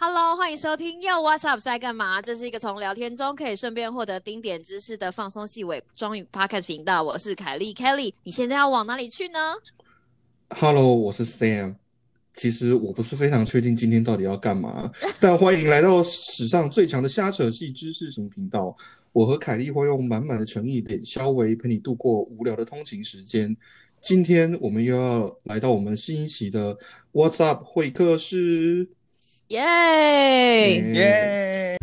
Hello，欢迎收听 Yo What's Up 在干嘛？这是一个从聊天中可以顺便获得丁点知识的放松细尾装语 Podcast 频道。我是凯莉 Kelly，你现在要往哪里去呢？Hello，我是 Sam。其实我不是非常确定今天到底要干嘛，但欢迎来到史上最强的瞎扯系知识型频道。我和凯莉会用满满的诚意，点消维陪你度过无聊的通勤时间。今天我们又要来到我们新一期的 What's Up 会客室。耶耶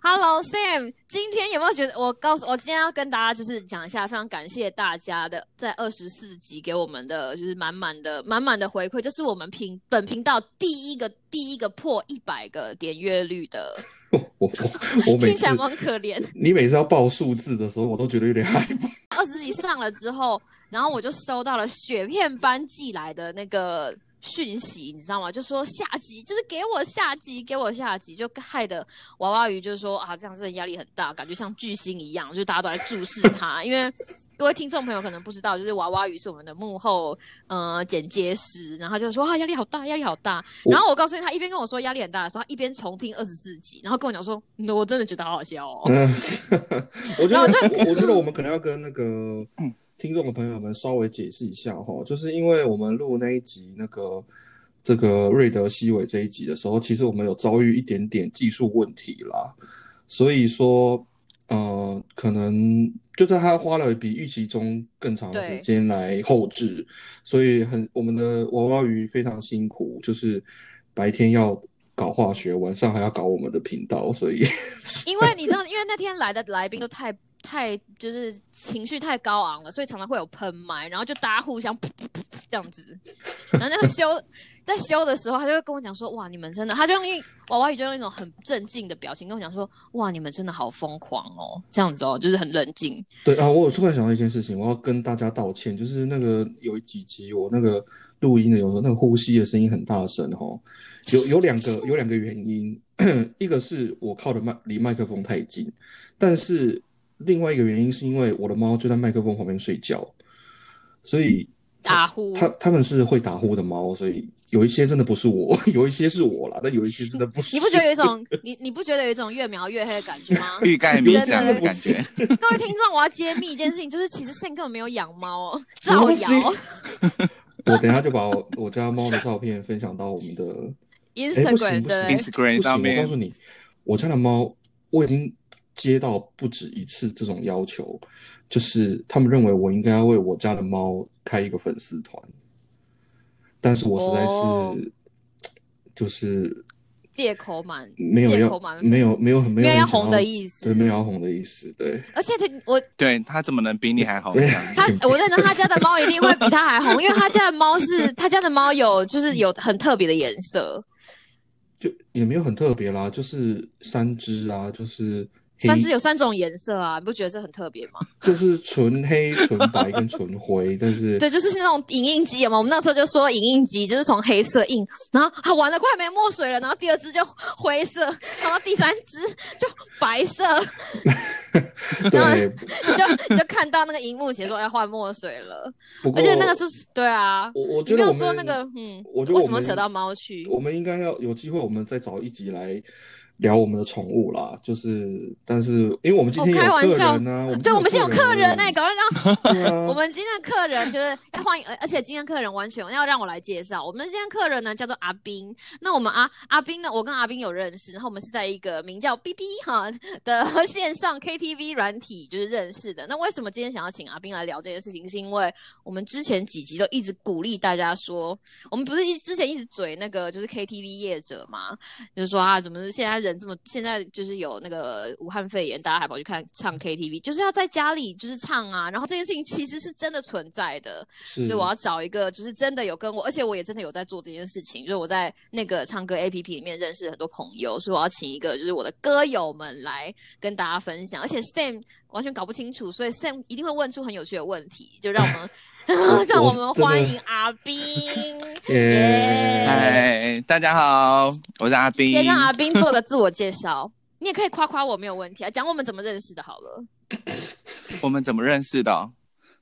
！Hello Sam，今天有没有觉得？我告诉我今天要跟大家就是讲一下，非常感谢大家的在二十四集给我们的就是满满的满满的回馈，这是我们频本频道第一个第一个破一百个点阅率的。我我我 听起来蛮可怜。你每次要报数字的时候，我都觉得有点害怕。二十集上了之后。然后我就收到了雪片般寄来的那个讯息，你知道吗？就说下集，就是给我下集，给我下集，就害得娃娃鱼就是说啊，这样子压力很大，感觉像巨星一样，就大家都在注视他。因为各位听众朋友可能不知道，就是娃娃鱼是我们的幕后呃剪接师，然后就说啊压力好大，压力好大。然后我告诉你，他一边跟我说压力很大的时候，他一边重听二十四集，然后跟我讲说，我真的觉得好好笑哦。我觉得，我觉得我们可能要跟那个。听众的朋友们，稍微解释一下哈，就是因为我们录那一集那个这个瑞德西韦这一集的时候，其实我们有遭遇一点点技术问题啦，所以说呃，可能就在他花了比预期中更长的时间来后置，所以很我们的娃娃鱼非常辛苦，就是白天要搞化学，晚上还要搞我们的频道，所以因为你知道，因为那天来的来宾都太。太就是情绪太高昂了，所以常常会有喷麦，然后就大家互相噗噗噗噗这样子。然后那个修在修的时候，他就会跟我讲说：“哇，你们真的……”他就用一娃娃鱼就用一种很镇静的表情跟我讲说：“哇，你们真的好疯狂哦，这样子哦，就是很冷静。”对啊，我有突然想到一件事情，我要跟大家道歉，就是那个有几集我那个录音的，有时候那个呼吸的声音很大声哈。有有两个有两个原因，一个是我靠的麦离麦克风太近，但是。另外一个原因是因为我的猫就在麦克风旁边睡觉，所以打呼。它它们是会打呼的猫，所以有一些真的不是我，有一些是我啦，但有一些真的不是。你不觉得有一种你你不觉得有一种越描越黑的感觉吗？欲盖弥彰的感觉。各位听众，我要揭秘一件事情，就是其实 Sam 根本没有养猫哦，造谣。我等下就把我我家猫的照片分享到我们的 Instagram 的 Instagram 上面。我告诉你，我家的猫我已经。接到不止一次这种要求，就是他们认为我应该要为我家的猫开一个粉丝团，但是我实在是 就是借口满，没有要没有没有很没有要红的意思，对，没有要红的意思，对。而且他我 对他怎么能比你还红？他我认得他家的猫一定会比他还红，因为他家的猫是他家的猫有就是有很特别的颜色，就也没有很特别啦，就是三只啊，就是。三只有三种颜色啊，你不觉得这很特别吗？就是纯黑、纯白跟纯灰，但是对，就是那种影印机嘛。我们那时候就说影印机就是从黑色印，然后它玩的快没墨水了，然后第二只就灰色，然后第三只就白色。对，就你就看到那个荧幕写说要换墨水了，而且那个是对啊。我我觉得我说那个嗯，我觉得为什么扯到猫去？我们应该要有机会，我们再找一集来。聊我们的宠物啦，就是，但是因为我们今天有客人呢，对，我们今天有客人呢，搞得让 我们今天的客人就是欢迎，而且今天客人完全要让我来介绍，我们今天客人呢叫做阿斌，那我们阿阿斌呢，我跟阿斌有认识，然后我们是在一个名叫 B B 哈的 线上 K T V 软体就是认识的。那为什么今天想要请阿斌来聊这件事情？是因为我们之前几集都一直鼓励大家说，我们不是一之前一直嘴那个就是 K T V 业者嘛，就是说啊，怎么是现在。人这么现在就是有那个武汉肺炎，大家还跑去看唱 KTV，就是要在家里就是唱啊。然后这件事情其实是真的存在的，所以我要找一个就是真的有跟我，而且我也真的有在做这件事情。就是我在那个唱歌 APP 里面认识很多朋友，所以我要请一个就是我的歌友们来跟大家分享。而且 Sam 完全搞不清楚，所以 Sam 一定会问出很有趣的问题，就让我们。让我们欢迎阿斌。嗨，大家好，我是阿斌。先让阿斌做个自我介绍，你也可以夸夸我没有问题啊，讲我们怎么认识的好了。我们怎么认识的？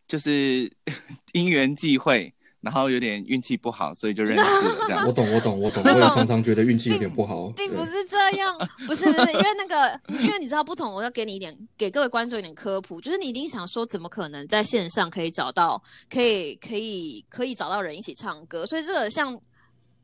就是 因缘际会，然后有点运气不好，所以就认识了 这样。我懂，我懂，我懂。我也常常觉得运气有点不好，并不是这样，不是不是，因为那个，因为你知道不同，我要给你一点，给各位观众一点科普，就是你一定想说，怎么可能在线上可以找到，可以可以可以找到人一起唱歌？所以这个像。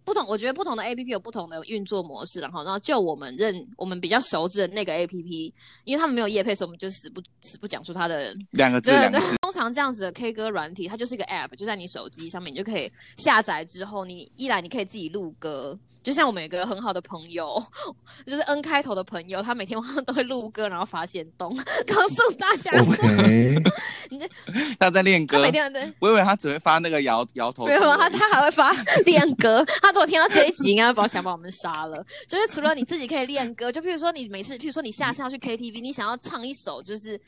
不同，我觉得不同的 A P P 有不同的运作模式，然后，然后就我们认我们比较熟知的那个 A P P，因为他们没有业配，所以我们就死不死不讲出它的两个字。对对，通常这样子的 K 歌软体，它就是一个 App，就在你手机上面，你就可以下载之后，你一来你可以自己录歌，就像我们有个很好的朋友，就是 N 开头的朋友，他每天晚上都会录歌，然后发现动，告诉大家说，你这他在练歌，每天对，我以为他只会发那个摇摇头，没有，他他还会发练歌，他。我听到这一集，应该把想把我们杀了。就是除了你自己可以练歌，就譬如说你每次，譬如说你下次要去 KTV，你想要唱一首就是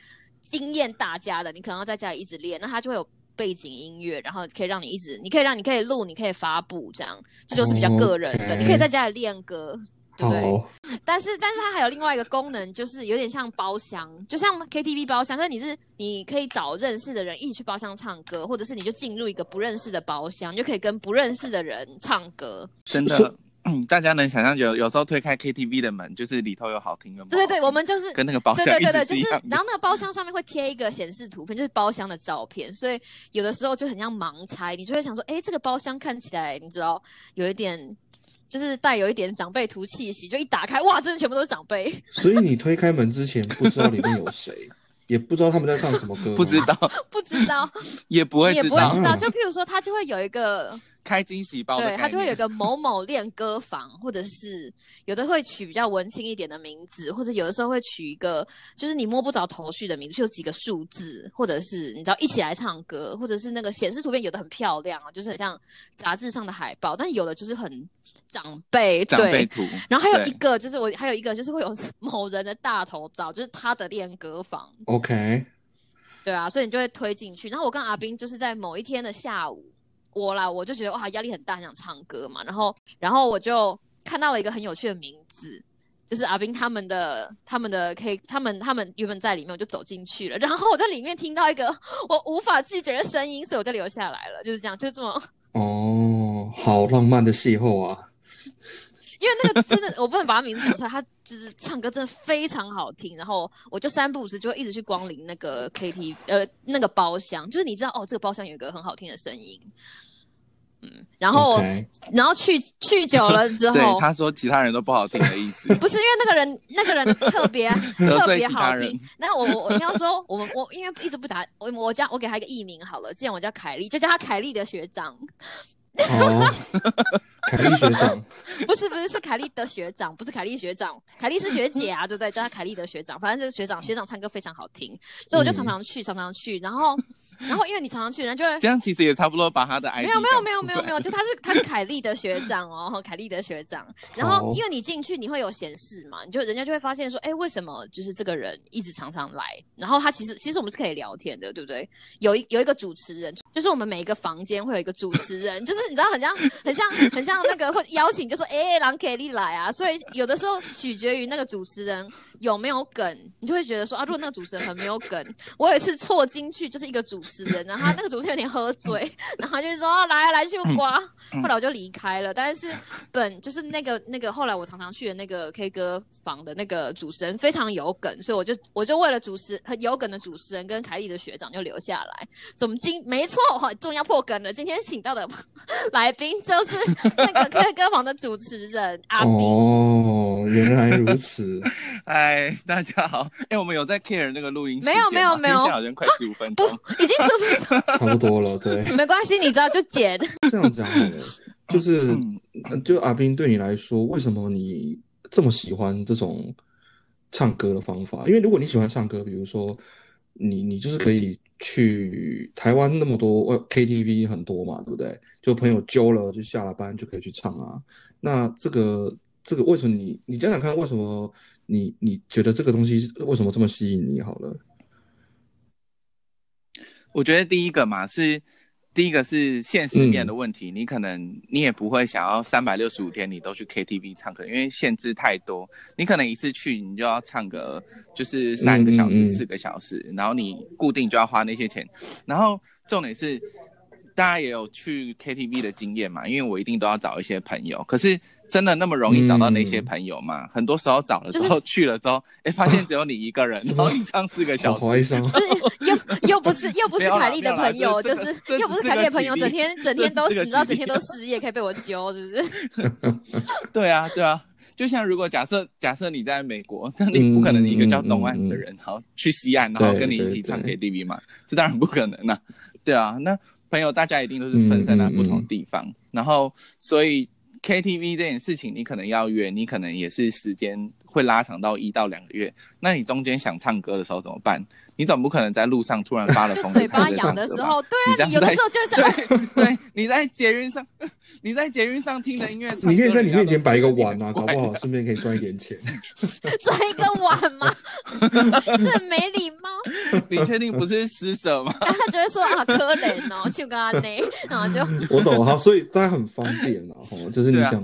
惊艳大家的，你可能要在家里一直练，那它就会有背景音乐，然后可以让你一直，你可以让你可以录，你可以发布，这样这就是比较个人的。你可以在家里练歌。对不对？但是，但是它还有另外一个功能，就是有点像包厢，就像 KTV 包厢。可是你是你可以找认识的人一起去包厢唱歌，或者是你就进入一个不认识的包厢，就可以跟不认识的人唱歌。真的，大家能想象有有时候推开 KTV 的门，就是里头有好听的。对对对，我们就是跟那个包厢对对对对，就是然后那个包厢上面会贴一个显示图片，就是包厢的照片，所以有的时候就很像盲猜，你就会想说，哎，这个包厢看起来你知道有一点。就是带有一点长辈图气息，就一打开，哇，真的全部都是长辈。所以你推开门之前不知道里面有谁，也不知道他们在唱什么歌，不知道，不知道，也不会，也不会知道。就譬如说，他就会有一个。开惊喜包，对它就会有个某某练歌房，或者是有的会取比较文青一点的名字，或者有的时候会取一个就是你摸不着头绪的名字，就几个数字，或者是你知道一起来唱歌，或者是那个显示图片有的很漂亮啊，就是很像杂志上的海报，但有的就是很长辈，长辈图。然后还有一个就是我还有一个就是会有 某人的大头照，就是他的练歌房。OK，对啊，所以你就会推进去。然后我跟阿斌就是在某一天的下午。我啦，我就觉得哇，压力很大，想唱歌嘛。然后，然后我就看到了一个很有趣的名字，就是阿斌他们的他们的 K，他们他们原本在里面，我就走进去了。然后我在里面听到一个我无法拒绝的声音，所以我就留下来了。就是这样，就这么哦，好浪漫的邂逅啊！因为那个真的，我不能把他名字讲出来。他就是唱歌真的非常好听，然后我就三不五时就会一直去光临那个 K T 呃那个包厢，就是你知道哦，这个包厢有一个很好听的声音，嗯，然后然后去去久了之后，对他说其他人都不好听的意思，不是因为那个人那个人特别 特别好听。那我我我要说我们我因为一直不打我我叫我给他一个艺名好了，既然我叫凯莉，就叫他凯莉的学长。哦，凯莉学长，不是不是是凯莉的学长，不是凯莉学长，凯莉是学姐啊，对不对？叫他凯莉的学长，反正这个学长学长唱歌非常好听，所以我就常常去，常常去，然后然后因为你常常去，人就会这样，其实也差不多把他的没有没有没有没有没有，就他是他是凯莉的学长哦，凯莉的学长，然后因为你进去你会有显示嘛，你就人家就会发现说，哎，为什么就是这个人一直常常来，然后他其实其实我们是可以聊天的，对不对？有一有一个主持人，就是我们每一个房间会有一个主持人，就是。是你知道很像很像 很像那个会邀请，就说哎，狼凯丽来啊。所以有的时候取决于那个主持人有没有梗，你就会觉得说啊，如果那个主持人很没有梗，我有一次错进去就是一个主持人，然后那个主持人有点喝醉，然后就是说来来去刮，后来我就离开了。但是本就是那个那个后来我常常去的那个 K 歌房的那个主持人非常有梗，所以我就我就为了主持很有梗的主持人跟凯莉的学长就留下来。怎么今没错哈，终于要破梗了，今天请到的。来宾就是那个 K 歌房的主持人阿斌哦，原来如此。哎，大家好，哎，我们有在 Care 那个录音？没有，没有，没有，好像快十五分钟，已经十五分钟，差不多了。对，没关系，你知道就剪。这样讲好了，就是就阿斌对你来说，为什么你这么喜欢这种唱歌的方法？因为如果你喜欢唱歌，比如说你你就是可以。去台湾那么多 KTV 很多嘛，对不对？就朋友揪了，就下了班就可以去唱啊。那这个这个为什么你你想想看，为什么你你觉得这个东西为什么这么吸引你？好了，我觉得第一个嘛是第一个是现实面的问题，你可能你也不会想要三百六十五天你都去 KTV 唱歌，因为限制太多。你可能一次去你就要唱个就是三个小时、四个小时，然后你固定就要花那些钱。然后重点是。大家也有去 KTV 的经验嘛？因为我一定都要找一些朋友，可是真的那么容易找到那些朋友吗？很多时候找了之后去了之后，哎，发现只有你一个人，然后一唱四个小时，怀伤。不是又又不是又不是凯莉的朋友，就是又不是凯莉的朋友，整天整天都是你知道整天都失业，可以被我揪，是不是？对啊，对啊，就像如果假设假设你在美国，那你不可能一个叫东岸的人，然后去西岸，然后跟你一起唱 KTV 嘛？这当然不可能啊。对啊，那。朋友，大家一定都是分散在不同地方，然后所以 KTV 这件事情，你可能要约，你可能也是时间会拉长到一到两个月。那你中间想唱歌的时候怎么办？你总不可能在路上突然发了疯，嘴巴痒的时候，对啊，你有的时候就是对，你在捷运上，你在捷运上听的音乐，你可以在你面前摆一个碗啊，搞不好顺便可以赚一点钱。赚一个碗吗？这没礼貌。你确定不是施舍吗？他就会说啊，可怜哦，去跟他那，然后就我懂哈，所以大家很方便啊，哈，就是你想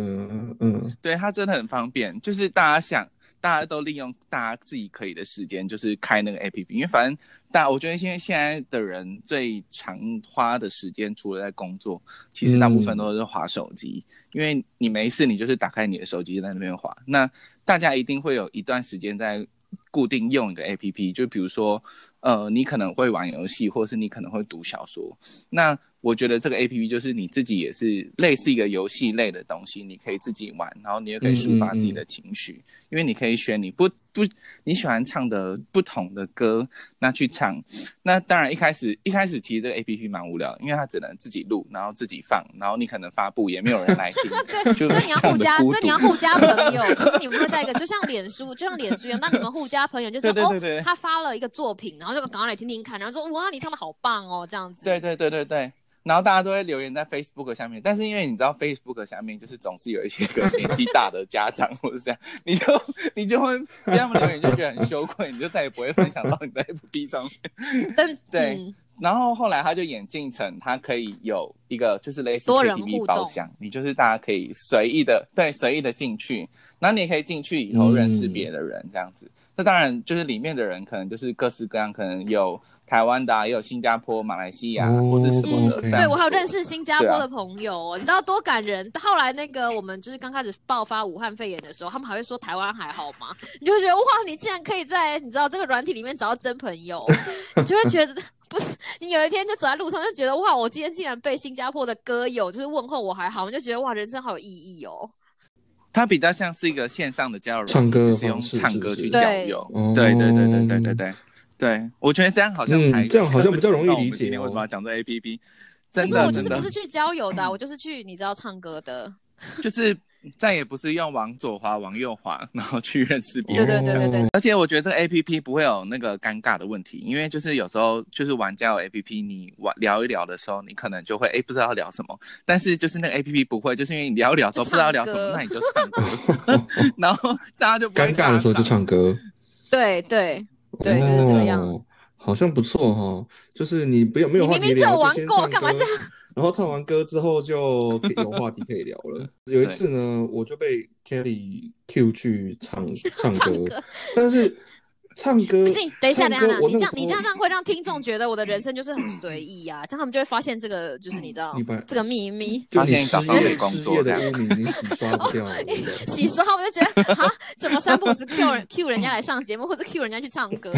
的，嗯，对它真的很方便，就是大家想。大家都利用大家自己可以的时间，就是开那个 A P P，因为反正大，我觉得现在现在的人最常花的时间，除了在工作，其实大部分都是划手机。因为你没事，你就是打开你的手机在那边划。那大家一定会有一段时间在固定用一个 A P P，就比如说，呃，你可能会玩游戏，或是你可能会读小说。那我觉得这个 A P P 就是你自己也是类似一个游戏类的东西，你可以自己玩，然后你也可以抒发自己的情绪。因为你可以选你不不你喜欢唱的不同的歌，那去唱。那当然一开始一开始其实这个 A P P 蛮无聊，因为它只能自己录，然后自己放，然后你可能发布也没有人来听。对，所以你要互加，所以你要互加朋友，就是你们会在一个就像脸书，就像脸书一样，那你们互加朋友就是 哦，他发了一个作品，然后就赶快来听听看，然后说哇你唱的好棒哦这样子。对对对对对。然后大家都会留言在 Facebook 下面，但是因为你知道 Facebook 下面就是总是有一些个年纪大的家长或者这样，你就你就会给他们留言就觉得很羞愧，你就再也不会分享到你的 FB 上面。对，然后后来他就演进成他可以有一个就是类似 KTV 包厢，你就是大家可以随意的对随意的进去，然后你也可以进去以后认识别的人这样子。那当然就是里面的人可能就是各式各样，可能有。台湾的也有新加坡、马来西亚或是什么的，对我还有认识新加坡的朋友，你知道多感人。后来那个我们就是刚开始爆发武汉肺炎的时候，他们还会说台湾还好吗？你就会觉得哇，你竟然可以在你知道这个软体里面找到真朋友，你 就会觉得不是你有一天就走在路上就觉得哇，我今天竟然被新加坡的歌友就是问候我还好，我就觉得哇，人生好有意义哦。它比较像是一个线上的交友，唱歌就是用唱歌去交友，对对对对对对对。对，我觉得这样好像才这样好像比较容易理解。为什么要讲这 A P P？可是我就是不是去交友的，我就是去你知道唱歌的。就是再也不是用往左滑往右滑，然后去认识别人。对对对对对。而且我觉得这个 A P P 不会有那个尴尬的问题，因为就是有时候就是玩交友 A P P，你玩聊一聊的时候，你可能就会哎不知道要聊什么。但是就是那个 A P P 不会，就是因为你聊一聊之后不知道聊什么，那你就唱歌，然后大家就尴尬的时候就唱歌。对对。对，就是这个样。好像不错哈，就是你不要没有话题聊，玩过，干嘛这样？然后唱完歌之后就有话题可以聊了。有一次呢，我就被 Kelly Q 去唱 唱歌，但是。唱歌不行，等一下，等一下，你这样你这样让会让听众觉得我的人生就是很随意啊，这样他们就会发现这个就是你知道这个秘密。发现失业失业的污名已经洗刷不掉了。洗刷，我就觉得啊，怎么三不五时 Q 人 Q 人家来上节目，或者 Q 人家去唱歌，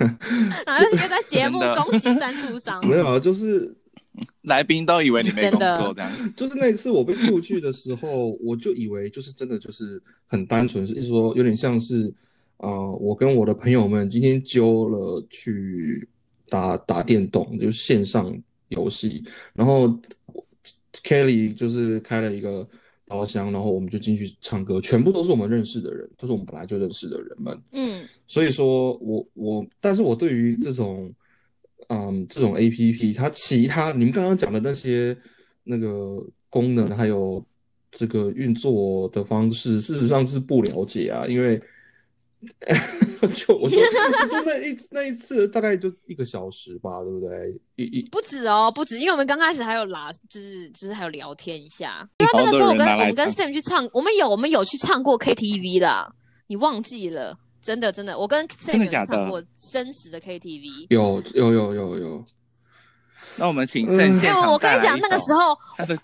然后又在节目攻击赞助商。没有啊，就是 来宾都以为你没工作这样。就是那次我被 Q 去的时候，我就以为就是真的就是很单纯，是说有点像是。啊，我跟我的朋友们今天揪了去打打电动，就是线上游戏。然后 Kelly 就是开了一个包厢，然后我们就进去唱歌，全部都是我们认识的人，都是我们本来就认识的人们。嗯，所以说我我，但是我对于这种嗯这种 A P P，它其他你们刚刚讲的那些那个功能，还有这个运作的方式，事实上是不了解啊，因为。就我就就那一那一次大概就一个小时吧，对不对？一一不止哦，不止，因为我们刚开始还有拉，就是就是还有聊天一下。因为那个时候我跟我们跟 Sam 去唱，我们有我们有去唱过 KTV 啦，你忘记了？真的真的，我跟 Sam 有唱过真实的 KTV，有有有有有。那我们请圣贤。因为我跟你讲，那个时候，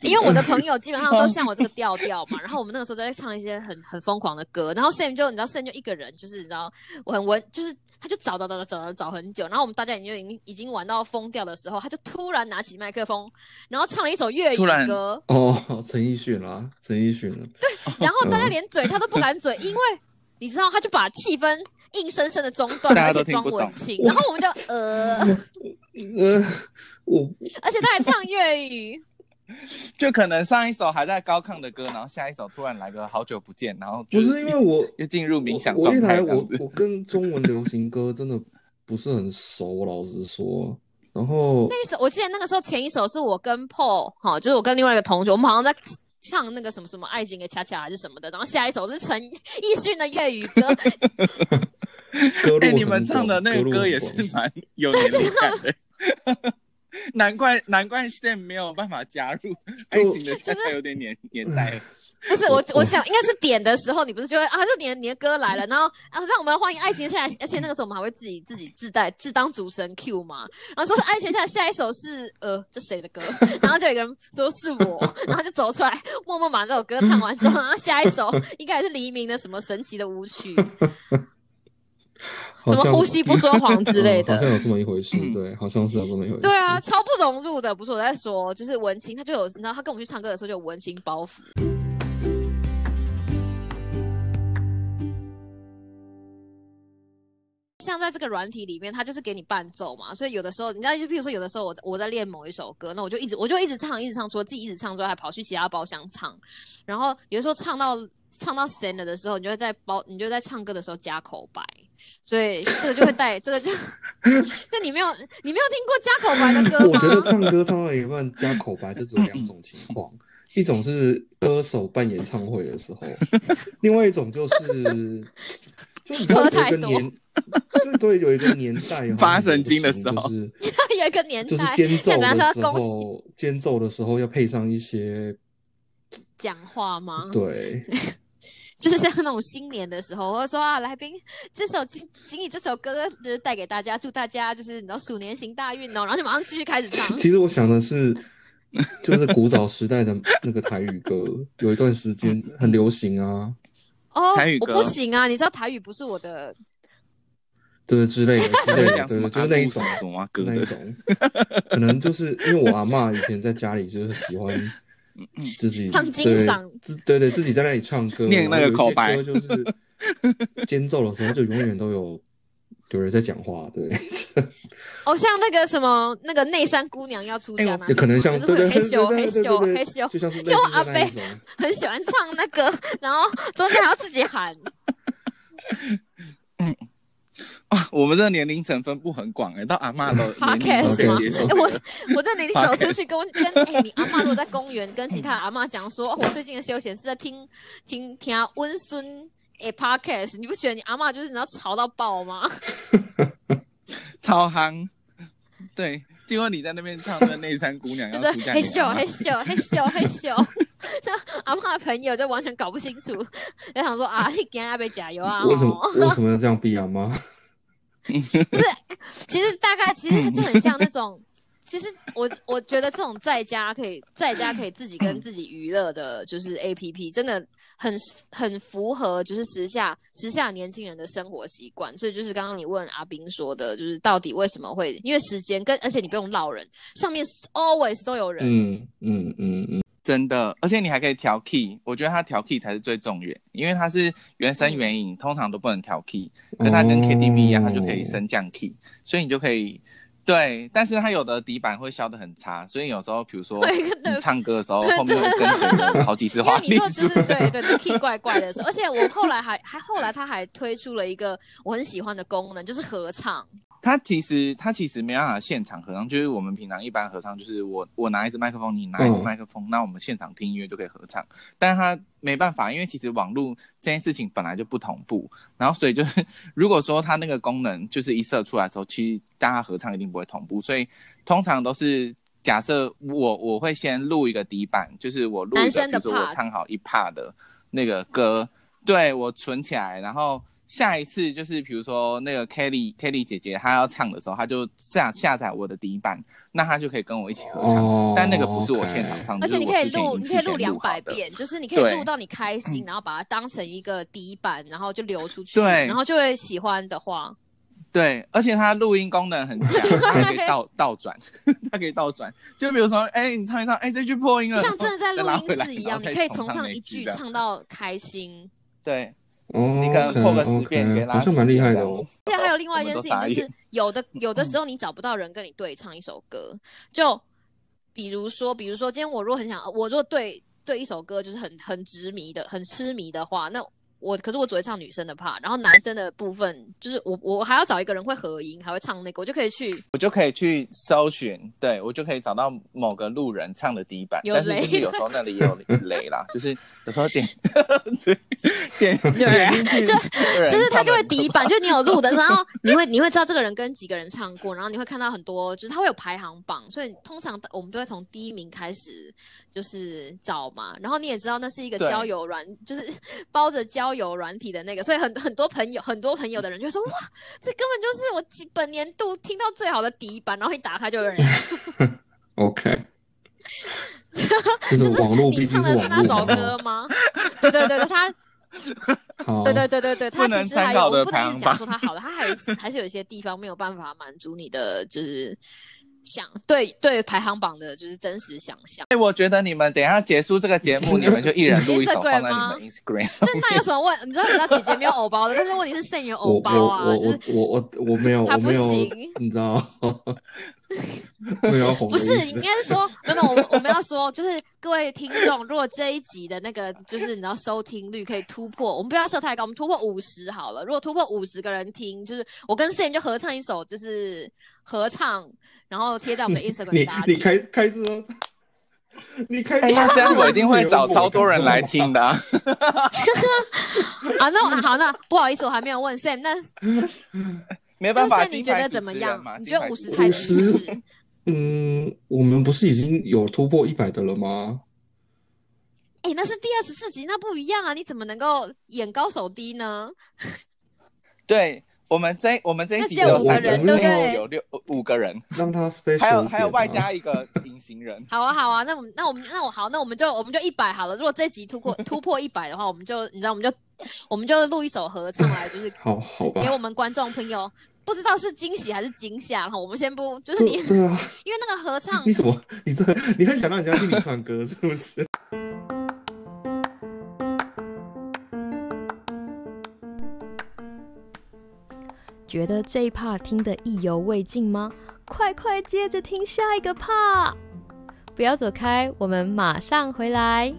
因为我的朋友基本上都像我这个调调嘛，然后我们那个时候都在唱一些很很疯狂的歌，然后 Sam 就你知道 Sam 就一个人，就是你知道我很文，就是他就找找找找找找很久，然后我们大家已经已经已经玩到疯掉的时候，他就突然拿起麦克风，然后唱了一首粤语歌。哦，陈奕迅啦，陈奕迅。对，然后大家连嘴他都不敢嘴，因为你知道，他就把气氛硬生生的中断，而且装文青，然后我们就呃呃。我，而且他还唱粤语，就可能上一首还在高亢的歌，然后下一首突然来个好久不见，然后不是因为我 又进入冥想状态。我我跟中文流行歌真的不是很熟，老实说。然后那一首我记得那个时候前一首是我跟 Paul 哈，就是我跟另外一个同学，我们好像在唱那个什么什么爱情的恰恰还是什么的，然后下一首是陈奕迅的粤语歌。哎，你们唱的那个歌也是蛮有年代的。难怪难怪 Sam 没有办法加入爱情的，就是有点年年代。不是我，我想应该是点的时候，你不是就会啊，就你的你的歌来了，然后啊，让我们欢迎爱情下来，而且那个时候我们还会自己自己自带自当主神 Q 嘛，然后说是爱情下来下一首是呃这谁的歌，然后就有一个人说是我，然后就走出来默默把这首歌唱完之后，然后下一首应该也是黎明的什么神奇的舞曲。什么呼吸不说谎之类的，好像有这么一回事，对，好像是有这么一回事。对啊，超不融入的，不是我在说，就是文青，他就有，你知道，他跟我们去唱歌的时候就有文青包袱。像在这个软体里面，它就是给你伴奏嘛，所以有的时候，你知道，就比如说有的时候我我在练某一首歌，那我就一直我就一直唱一直唱，除了自己一直唱之外，还跑去其他包厢唱，然后有的时候唱到。唱到 stand 的时候，你就会在包，你就在唱歌的时候加口白，所以这个就会带这个就，就你没有你没有听过加口白的歌吗？我觉得唱歌唱到一半加口白就只有两种情况，一种是歌手办演唱会的时候，另外一种就是就你知道有一个年，对对，有一个年代 发神经的时候，就是 有一个年代，就是间奏的时候，间奏的时候要配上一些讲话吗？对。就是像那种新年的时候，或者说啊，来宾，这首仅仅以这首歌就是带给大家，祝大家就是你知道鼠年行大运哦，然后就马上继续开始唱。其实我想的是，就是古早时代的那个台语歌，有一段时间很流行啊。哦，台语歌我不行啊，你知道台语不是我的，对之类的之类的，对，就是那一种那一种，可能就是因为我阿妈以前在家里就是喜欢。自己唱金嗓，对对，自己在那里唱歌，念那个口白，就是 间奏的时候，就永远都有有人在讲话，对。哦，像那个什么，那个内山姑娘要出家嘛，可能像对对，嘿咻嘿咻嘿咻，就像是因为阿飞很喜欢唱那个，然后中间还要自己喊。我们这个年龄层分布很广哎，到阿妈都。Podcast 吗？我我在哪里走出去跟跟哎，你阿妈如果在公园跟其他阿妈讲说，我最近的休闲是在听听听温孙哎 Podcast，你不觉得你阿妈就是你要吵到爆吗？超夯，对，结果你在那边唱那内山姑娘要出嫁，嘿咻嘿咻嘿咻嘿咻，像阿妈的朋友就完全搞不清楚，就想说啊，你今天要被加油啊？为什么为什么要这样逼阿妈？不是，其实大概其实就很像那种，其实我我觉得这种在家可以在家可以自己跟自己娱乐的，就是 A P P，真的很很符合就是时下时下年轻人的生活习惯。所以就是刚刚你问阿斌说的，就是到底为什么会因为时间跟而且你不用闹人，上面 always 都有人。嗯嗯嗯嗯。真的，而且你还可以调 key，我觉得它调 key 才是最重要，因为它是原声原影，通常都不能调 key，那它跟 KTV 一样，它就可以升降 key，所以你就可以对，但是它有的底板会消的很差，所以有时候比如说 你唱歌的时候，后面会跟随好几次 话，你说就是对对对 key 怪怪的时候，而且我后来还还后来它还推出了一个我很喜欢的功能，就是合唱。他其实他其实没办法现场合唱，就是我们平常一般合唱，就是我我拿一支麦克风，你拿一支嗯。麦克风，那我们现场听音乐就可以合唱。但是他没办法，因为其实网络这件事情本来就不同步，然后所以就是 如果说它那个功能就是一设出来的时候，其实大家合唱一定不会同步，所以通常都是假设我我会先录一个底板，就是我录一个，比如说我唱好一 part 的那个歌，对我存起来，然后下一次就是比如说那个 Kelly Kelly 姐姐她要唱的时候，她就下下载我的底板，那她就可以跟我一起合唱。哦但那个不是我现场唱的，而且你可以录，你可以录录两百。遍，就是你可以录到你开心，然后把它当成一个底板，然后就流出去，对然后就会喜欢的话，对，而且它录音功能很强，它可以倒倒转，它可以倒转。就比如说，哎，你唱一唱，哎，这句破音了，像真的在录音室一样，你可以从唱唱一句唱到开心。对，哦，你可能破个十遍给他好像蛮厉害的哦。而且还有另外一件事情，就是有的 有的时候你找不到人跟你对唱一首歌，就比如说，比如说今天我如果很想，我如果对对一首歌就是很很执迷的、很痴迷的话，那我可是我只会唱女生的 part，然后男生的部分就是我我还要找一个人会合音，还会唱那个，我就可以去我就可以去搜寻，对我就可以找到某个路人唱的底板，有但是就雷是有时候那里也有雷啦，就是有时候点对点对点进去，就就是他就会底板，就是你有录的，然后你会你会知道这个人跟几个人唱过，然后你会看到很多，就是他会有排行榜，所以通常我们都会从第一名开始就是找嘛，然后你也知道那是一个交友软，就是 包着交友软体的那个，所以很很多朋友很多朋友的人就会说 哇，这根本就是我几本年度听到最好的底板，然后一打开就有人，OK，就是网络你唱的是那首歌吗？对对对对，他，对对对对对，他其实还有，不能一直讲说他好了，他还是 还是有一些地方没有办法满足你的，就是想对对排行榜的，就是真实想象。哎，我觉得你们等一下结束这个节目，你们就一人录一首放在你吗们 Instagram 那那 有什么问？你知道你知道姐姐没有偶包的，但是问题是 Sen 有我偶包啊，我我就是我我我我没有，他不行，你知道，没有不是应该是说，没有，我们我们要说，就是各位听众，如果这一集的那个就是你知道收听率可以突破，我们不要设太高，我们突破五十好了。如果突破五十个人听，就是我跟 Sam 就合唱一首，就是合唱，然后贴在我们的 Instagram 给你大家听。你开开车，你开哎，那这样我一定会找超多人来听的啊。啊，那好，那不好意思，我还没有问 Sam，那 没办法，你觉得怎么样嘛？你觉得金牌50太主持人低是？嗯，我们不是已经有突破一百的了吗？哎、那是第二十四集，那不一样啊！你怎么能够眼高手低呢？对我们这我们这一集有五个人对不对有六五个人，让他 special，还有还有外啊加一个隐形人。好啊，好啊，那我们那我们那我好，那我们就我们就一百好了。如果这集突破 突破一百的话，我们就你知道，我们就我们就录一首合唱来，就是 好好吧给，我们观众朋友，不知道是惊喜还是惊吓。然后我们先不，就是你对对啊，因为那个合唱你怎么你这你很想让人家听你唱歌是不是？觉得这一 part 听的意犹未尽吗？快快接着听下一个 part！不要走开，我们马上回来。